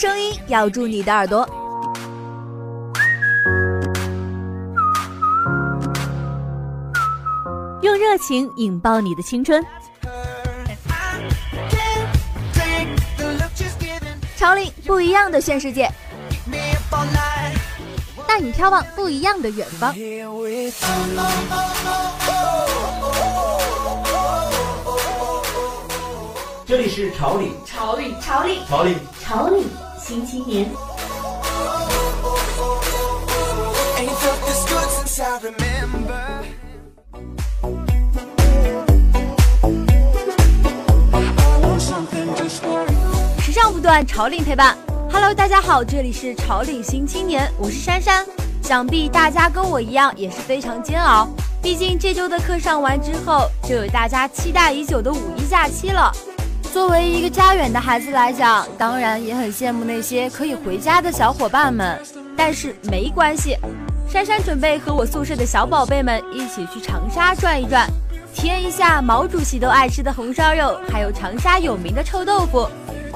声音咬住你的耳朵，用热情引爆你的青春。潮领不一样的炫世界，带你眺望不一样的远方。这里是潮领，潮领，潮领，潮领，潮领新青年。时尚不断，潮领陪伴。Hello，大家好，这里是潮领新青年，我是珊珊。想必大家跟我一样也是非常煎熬，毕竟这周的课上完之后，就有大家期待已久的五一假期了。作为一个家远的孩子来讲，当然也很羡慕那些可以回家的小伙伴们。但是没关系，珊珊准备和我宿舍的小宝贝们一起去长沙转一转，体验一下毛主席都爱吃的红烧肉，还有长沙有名的臭豆腐。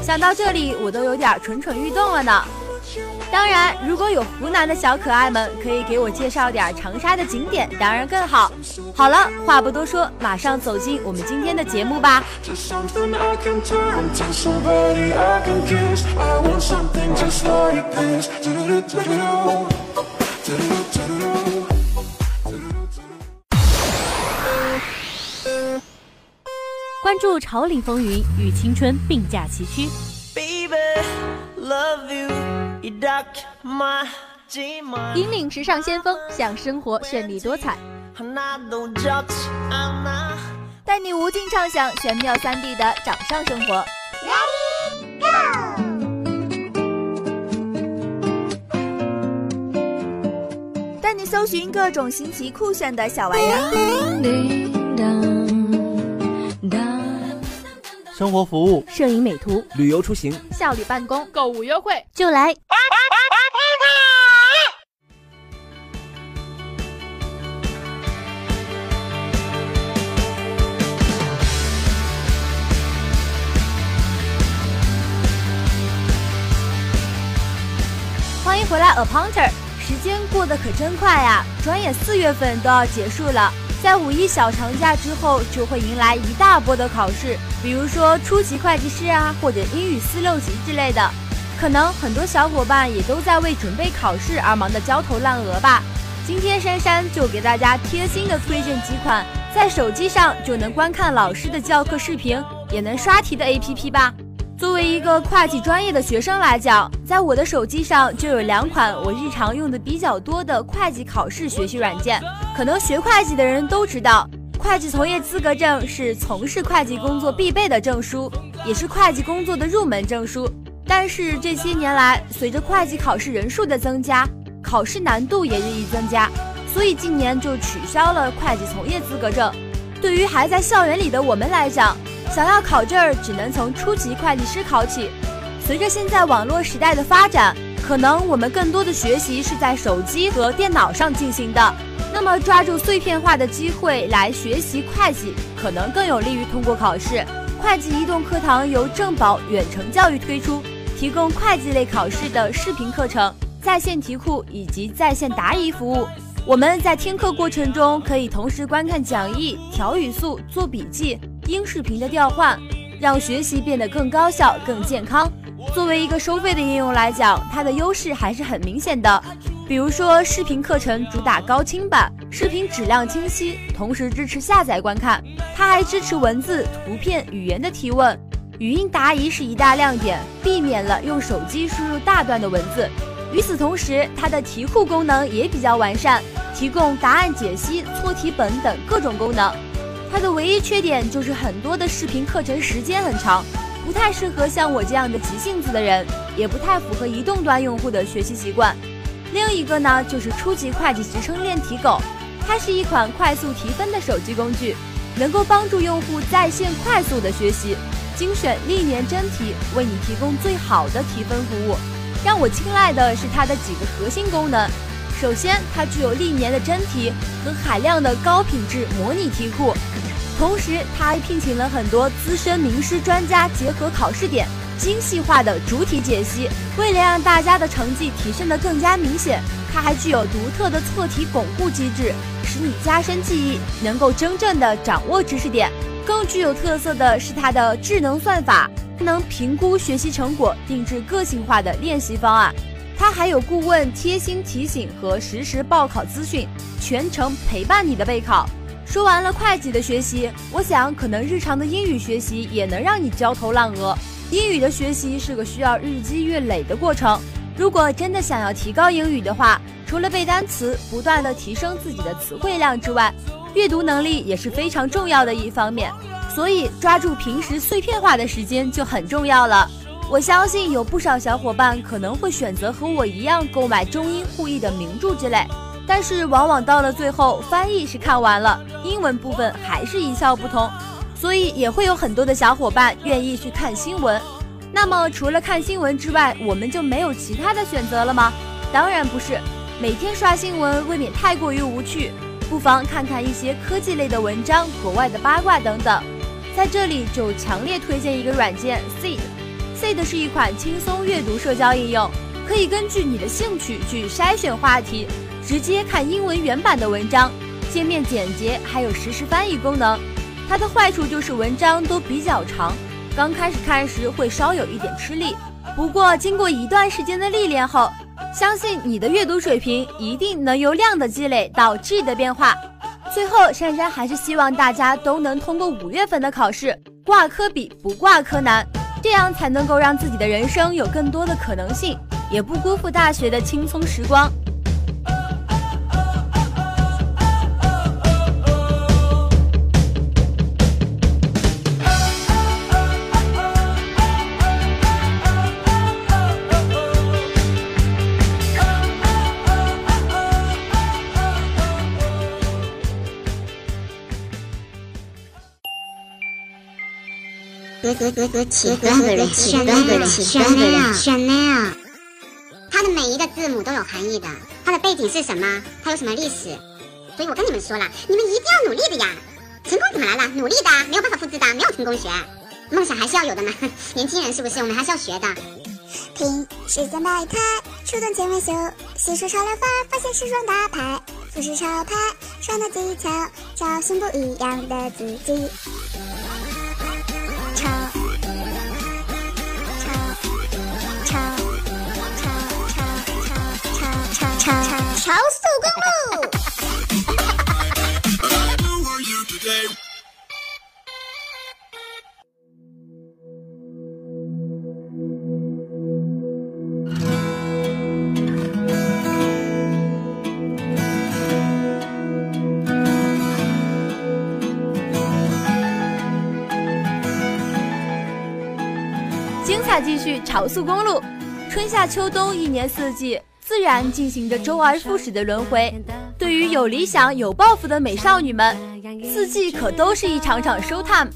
想到这里，我都有点蠢蠢欲动了呢。当然，如果有湖南的小可爱们，可以给我介绍点长沙的景点，当然更好。好了，话不多说，马上走进我们今天的节目吧。关注潮领风云，与青春并驾齐驱。引领时尚先锋，向生活绚丽多彩，带你无尽畅想玄妙三 D 的掌上生活。Ready go！带你搜寻各种新奇酷炫的小玩意儿。生活服务、摄影美图、旅游出行、效率办公、购物优惠，就来！欢迎回来，A Punter。时间过得可真快呀，转眼四月份都要结束了。在五一小长假之后，就会迎来一大波的考试，比如说初级会计师啊，或者英语四六级之类的。可能很多小伙伴也都在为准备考试而忙得焦头烂额吧。今天珊珊就给大家贴心的推荐几款在手机上就能观看老师的教课视频，也能刷题的 APP 吧。作为一个会计专业的学生来讲，在我的手机上就有两款我日常用的比较多的会计考试学习软件。可能学会计的人都知道，会计从业资格证是从事会计工作必备的证书，也是会计工作的入门证书。但是这些年来，随着会计考试人数的增加，考试难度也日益增加，所以近年就取消了会计从业资格证。对于还在校园里的我们来讲，想要考证，只能从初级会计师考起。随着现在网络时代的发展，可能我们更多的学习是在手机和电脑上进行的。那么，抓住碎片化的机会来学习会计，可能更有利于通过考试。会计移动课堂由正保远程教育推出，提供会计类考试的视频课程、在线题库以及在线答疑服务。我们在听课过程中可以同时观看讲义、调语速、做笔记。音视频的调换，让学习变得更高效、更健康。作为一个收费的应用来讲，它的优势还是很明显的。比如说，视频课程主打高清版，视频质量清晰，同时支持下载观看。它还支持文字、图片、语言的提问，语音答疑是一大亮点，避免了用手机输入大段的文字。与此同时，它的题库功能也比较完善，提供答案解析、错题本等各种功能。它的唯一缺点就是很多的视频课程时间很长，不太适合像我这样的急性子的人，也不太符合移动端用户的学习习惯。另一个呢，就是初级会计职称练题狗，它是一款快速提分的手机工具，能够帮助用户在线快速的学习，精选历年真题，为你提供最好的提分服务。让我青睐的是它的几个核心功能。首先，它具有历年的真题和海量的高品质模拟题库，同时它还聘请了很多资深名师专家，结合考试点，精细化的主体解析。为了让大家的成绩提升的更加明显，它还具有独特的测题巩固机制，使你加深记忆，能够真正的掌握知识点。更具有特色的是它的智能算法，能评估学习成果，定制个性化的练习方案。它还有顾问贴心提醒和实时报考资讯，全程陪伴你的备考。说完了会计的学习，我想可能日常的英语学习也能让你焦头烂额。英语的学习是个需要日积月累的过程。如果真的想要提高英语的话，除了背单词、不断的提升自己的词汇量之外，阅读能力也是非常重要的一方面。所以抓住平时碎片化的时间就很重要了。我相信有不少小伙伴可能会选择和我一样购买中英互译的名著之类，但是往往到了最后，翻译是看完了，英文部分还是一窍不通，所以也会有很多的小伙伴愿意去看新闻。那么除了看新闻之外，我们就没有其他的选择了吗？当然不是，每天刷新闻未免太过于无趣，不妨看看一些科技类的文章、国外的八卦等等。在这里就强烈推荐一个软件，See。的是一款轻松阅读社交应用，可以根据你的兴趣去筛选话题，直接看英文原版的文章，界面简洁，还有实时翻译功能。它的坏处就是文章都比较长，刚开始看时会稍有一点吃力。不过经过一段时间的历练后，相信你的阅读水平一定能由量的积累到质的变化。最后，珊珊还是希望大家都能通过五月份的考试，挂科比不挂科难。这样才能够让自己的人生有更多的可能性，也不辜负大学的轻松时光。格格格格起格格人起格格人 Chanel，它的每一个字母都有含义的，它的背景是什么？它有什么历史？所以我跟你们说了，你们一定要努力的呀！成功怎么来了？努力的，没有办法复制的，没有成功学，梦想还是要有的嘛。年轻人是不是？我们还是要学的。听时间百态，出动健美秀，细数潮流法，发现时装大牌，服饰潮牌，穿搭技巧，找寻不一样的自己。超速公路。精彩继续，超速公路，春夏秋冬，一年四季。自然进行着周而复始的轮回。对于有理想、有抱负的美少女们，四季可都是一场场 show time，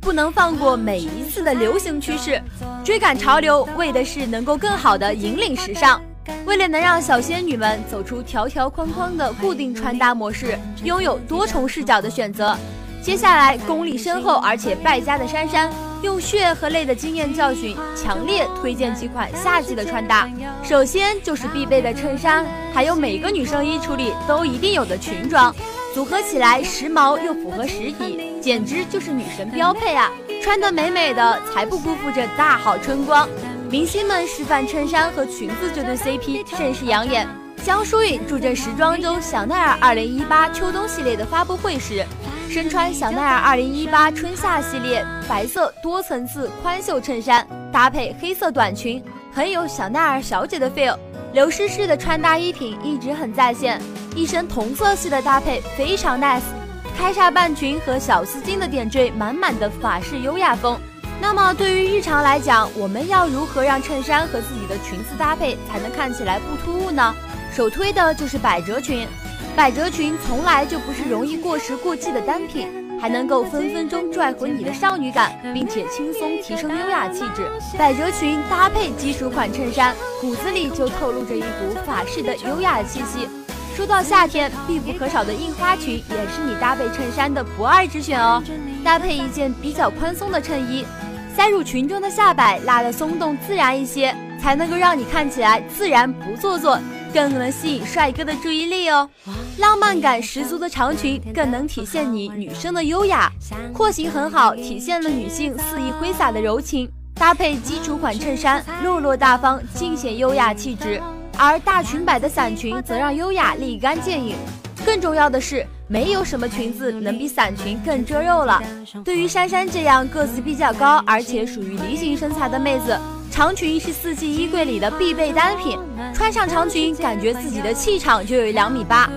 不能放过每一次的流行趋势。追赶潮流，为的是能够更好的引领时尚。为了能让小仙女们走出条条框框的固定穿搭模式，拥有多重视角的选择。接下来，功力深厚而且败家的珊珊，用血和泪的经验教训，强烈推荐几款夏季的穿搭。首先就是必备的衬衫，还有每个女生衣橱里都一定有的裙装，组合起来时髦又符合时体，简直就是女神标配啊！穿得美美的，才不辜负这大好春光。明星们示范衬衫和裙子这对 CP 甚是养眼。江疏影助阵时装周香奈儿2018秋冬系列的发布会时。身穿香奈儿二零一八春夏系列白色多层次宽袖衬衫，搭配黑色短裙，很有香奈儿小姐的 feel。刘诗诗的穿搭衣品一直很在线，一身同色系的搭配非常 nice，开叉半裙和小丝巾的点缀，满满的法式优雅风。那么对于日常来讲，我们要如何让衬衫和自己的裙子搭配才能看起来不突兀呢？首推的就是百褶裙。百褶裙从来就不是容易过时过季的单品，还能够分分钟拽回你的少女感，并且轻松提升优雅气质。百褶裙搭配基础款衬衫，骨子里就透露着一股法式的优雅气息。说到夏天，必不可少的印花裙也是你搭配衬衫的不二之选哦。搭配一件比较宽松的衬衣，塞入裙中的下摆拉得松动自然一些，才能够让你看起来自然不做作，更能吸引帅哥的注意力哦。浪漫感十足的长裙更能体现你女生的优雅，廓形很好，体现了女性肆意挥洒的柔情。搭配基础款衬衫，落落大方，尽显优雅气质；而大裙摆的伞裙则让优雅立竿见影。更重要的是，没有什么裙子能比伞裙更遮肉了。对于珊珊这样个子比较高，而且属于梨形身材的妹子，长裙是四季衣柜里的必备单品。穿上长裙，感觉自己的气场就有两米八。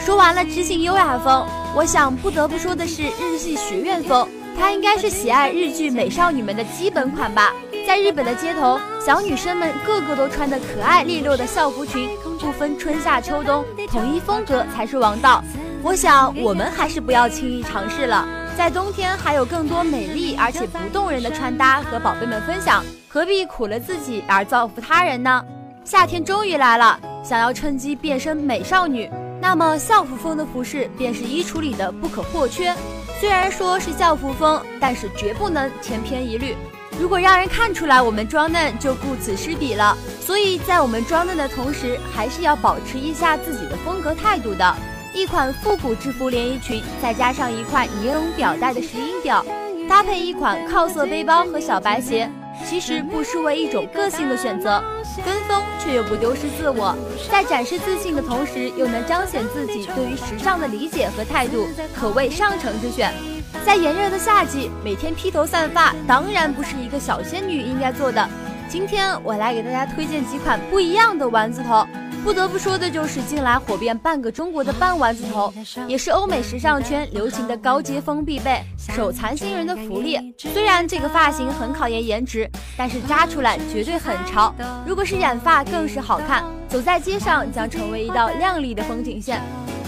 说完了知性优雅风，我想不得不说的是日系学院风。它应该是喜爱日剧美少女们的基本款吧。在日本的街头，小女生们个个都穿的可爱利落的校服裙，不分春夏秋冬，统一风格才是王道。我想我们还是不要轻易尝试了。在冬天还有更多美丽而且不动人的穿搭和宝贝们分享，何必苦了自己而造福他人呢？夏天终于来了，想要趁机变身美少女，那么校服风的服饰便是衣橱里的不可或缺。虽然说是校服风，但是绝不能千篇一律。如果让人看出来我们装嫩，就顾此失彼了。所以在我们装嫩的同时，还是要保持一下自己的风格态度的。一款复古制服连衣裙，再加上一块尼龙表带的石英表，搭配一款靠色背包和小白鞋。其实不失为一种个性的选择，跟风却又不丢失自我，在展示自信的同时，又能彰显自己对于时尚的理解和态度，可谓上乘之选。在炎热的夏季，每天披头散发，当然不是一个小仙女应该做的。今天我来给大家推荐几款不一样的丸子头。不得不说的就是近来火遍半个中国的半丸子头，也是欧美时尚圈流行的高阶风必备，手残新人的福利。虽然这个发型很考验颜值，但是扎出来绝对很潮。如果是染发更是好看，走在街上将成为一道亮丽的风景线。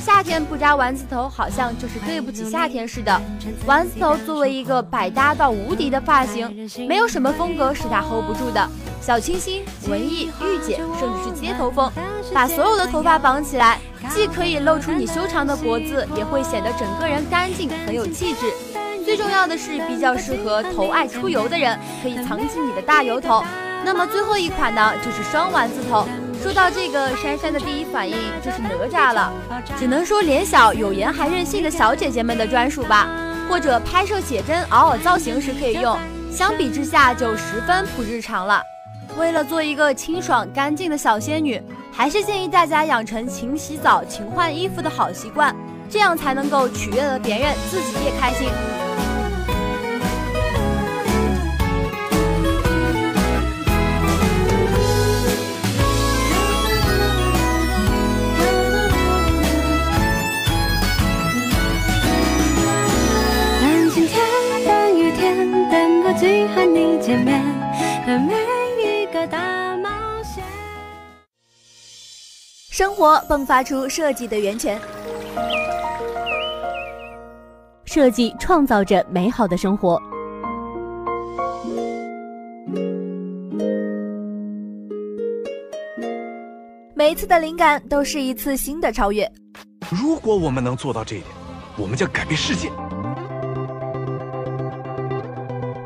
夏天不扎丸子头，好像就是对不起夏天似的。丸子头作为一个百搭到无敌的发型，没有什么风格是它 hold 不住的。小清新、文艺、御姐，甚至是街头风，把所有的头发绑起来，既可以露出你修长的脖子，也会显得整个人干净，很有气质。最重要的是，比较适合头爱出油的人，可以藏起你的大油头。那么最后一款呢，就是双丸子头。说到这个，珊珊的第一反应就是哪吒了，只能说脸小有颜还任性的小姐姐们的专属吧，或者拍摄写真、偶尔造型时可以用。相比之下，就十分不日常了。为了做一个清爽干净的小仙女，还是建议大家养成勤洗澡、勤换衣服的好习惯，这样才能够取悦了别人，自己也开心。生活迸发出设计的源泉，设计创造着美好的生活。每一次的灵感都是一次新的超越。如果我们能做到这一点，我们将改变世界。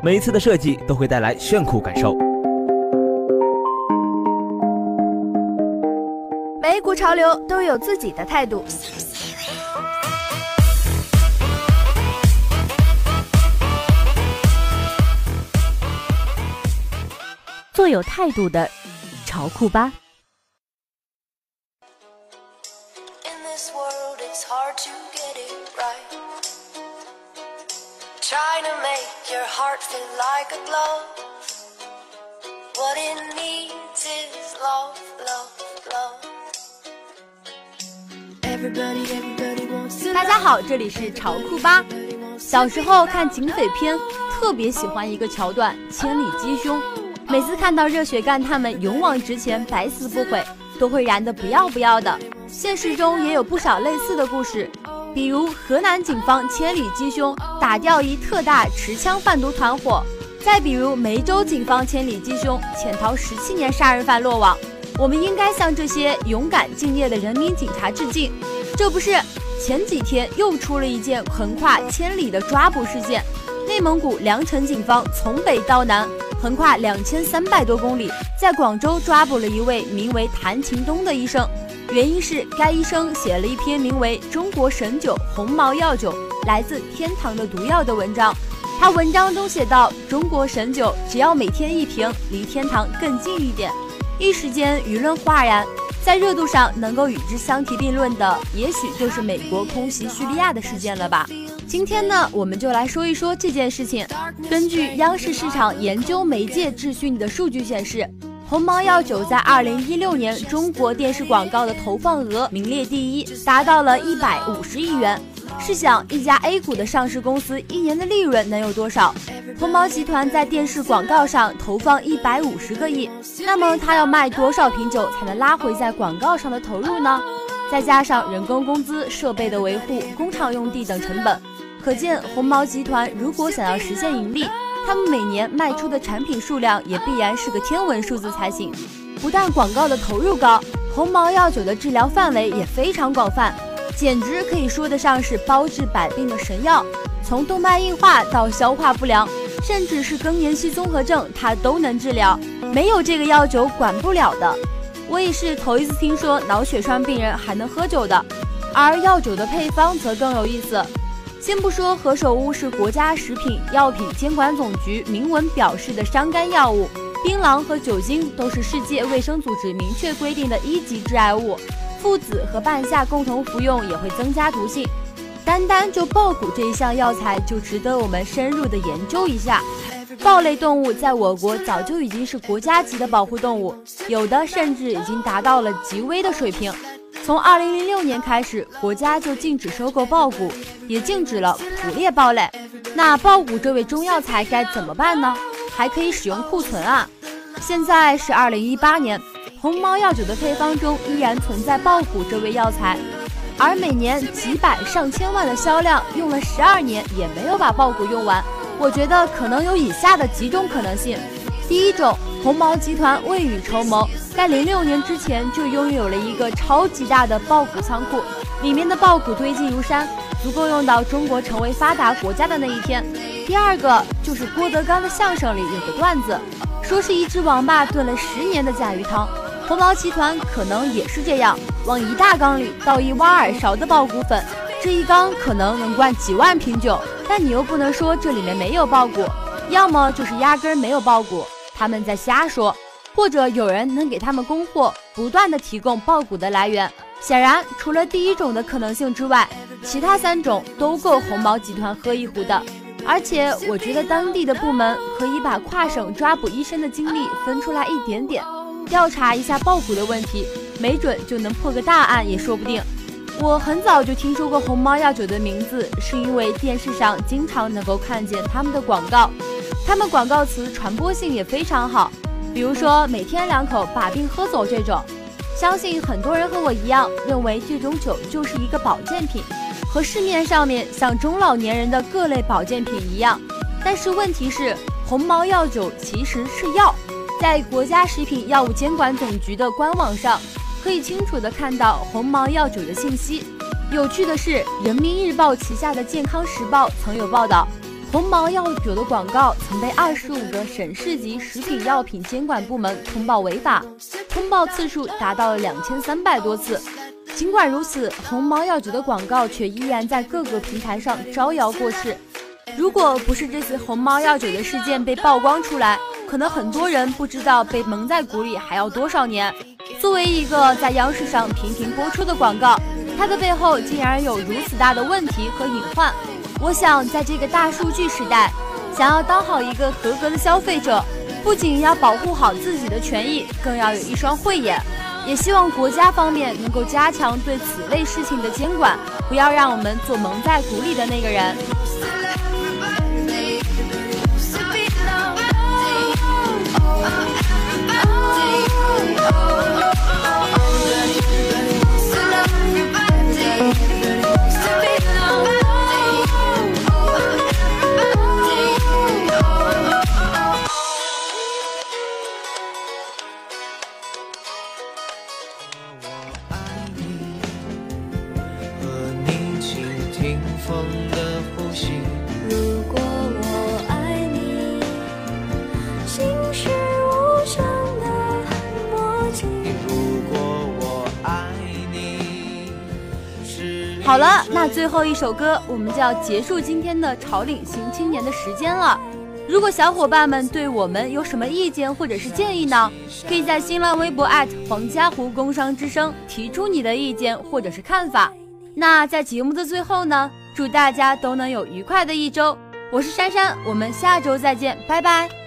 每一次的设计都会带来炫酷感受。每一股潮流都有自己的态度，做有态度的潮酷吧。大家好，这里是潮酷吧。小时候看警匪片，特别喜欢一个桥段——千里鸡胸。每次看到热血干他们勇往直前、百死不悔，都会燃得不要不要的。现实中也有不少类似的故事，比如河南警方千里鸡胸打掉一特大持枪贩毒团伙；再比如梅州警方千里鸡胸潜逃十七年杀人犯落网。我们应该向这些勇敢敬业的人民警察致敬。这不是前几天又出了一件横跨千里的抓捕事件，内蒙古凉城警方从北到南，横跨两千三百多公里，在广州抓捕了一位名为谭秦东的医生。原因是该医生写了一篇名为《中国神酒红毛药酒来自天堂的毒药》的文章。他文章中写道：“中国神酒只要每天一瓶，离天堂更近一点。”一时间舆论哗然。在热度上能够与之相提并论的，也许就是美国空袭叙利亚的事件了吧。今天呢，我们就来说一说这件事情。根据央视市场研究媒介秩序的数据显示。鸿茅药酒在二零一六年中国电视广告的投放额名列第一，达到了一百五十亿元。试想，一家 A 股的上市公司一年的利润能有多少？红毛集团在电视广告上投放一百五十个亿，那么它要卖多少瓶酒才能拉回在广告上的投入呢？再加上人工工资、设备的维护、工厂用地等成本，可见红毛集团如果想要实现盈利。他们每年卖出的产品数量也必然是个天文数字才行。不但广告的投入高，红毛药酒的治疗范围也非常广泛，简直可以说得上是包治百病的神药。从动脉硬化到消化不良，甚至是更年期综合症，它都能治疗，没有这个药酒管不了的。我也是头一次听说脑血栓病人还能喝酒的，而药酒的配方则更有意思。先不说何首乌是国家食品药品监管总局明文表示的伤肝药物，槟榔和酒精都是世界卫生组织明确规定的一级致癌物，父子和半夏共同服用也会增加毒性。单单就豹骨这一项药材就值得我们深入的研究一下。豹类动物在我国早就已经是国家级的保护动物，有的甚至已经达到了极危的水平。从二零零六年开始，国家就禁止收购豹骨，也禁止了捕猎豹类。那豹骨这味中药材该怎么办呢？还可以使用库存啊。现在是二零一八年，红毛药酒的配方中依然存在豹骨这味药材，而每年几百上千万的销量，用了十二年也没有把豹骨用完。我觉得可能有以下的几种可能性：第一种，红毛集团未雨绸缪。在零六年之前就拥有了一个超级大的豹骨仓库，里面的豹骨堆积如山，足够用到中国成为发达国家的那一天。第二个就是郭德纲的相声里有个段子，说是一只王八炖了十年的甲鱼汤，红毛集团可能也是这样，往一大缸里倒一挖耳勺的爆谷粉，这一缸可能能灌几万瓶酒，但你又不能说这里面没有爆谷，要么就是压根没有爆谷，他们在瞎说。或者有人能给他们供货，不断的提供爆谷的来源。显然，除了第一种的可能性之外，其他三种都够红毛集团喝一壶的。而且，我觉得当地的部门可以把跨省抓捕医生的精力分出来一点点，调查一下爆谷的问题，没准就能破个大案也说不定。我很早就听说过红毛药酒的名字，是因为电视上经常能够看见他们的广告，他们广告词传播性也非常好。比如说每天两口把病喝走这种，相信很多人和我一样认为这种酒就是一个保健品，和市面上面像中老年人的各类保健品一样。但是问题是，红毛药酒其实是药，在国家食品药物监管总局的官网上可以清楚的看到红毛药酒的信息。有趣的是，人民日报旗下的健康时报曾有报道。红毛药酒的广告曾被二十五个省市级食品药品监管部门通报违法，通报次数达到了两千三百多次。尽管如此，红毛药酒的广告却依然在各个平台上招摇过市。如果不是这次红毛药酒的事件被曝光出来，可能很多人不知道被蒙在鼓里还要多少年。作为一个在央视上频频播出的广告，它的背后竟然有如此大的问题和隐患。我想，在这个大数据时代，想要当好一个合格的消费者，不仅要保护好自己的权益，更要有一双慧眼。也希望国家方面能够加强对此类事情的监管，不要让我们做蒙在鼓里的那个人。oh, oh, oh, oh, oh. 一首歌，我们就要结束今天的潮领新青年的时间了。如果小伙伴们对我们有什么意见或者是建议呢？可以在新浪微博黄家湖工商之声提出你的意见或者是看法。那在节目的最后呢，祝大家都能有愉快的一周。我是珊珊，我们下周再见，拜拜。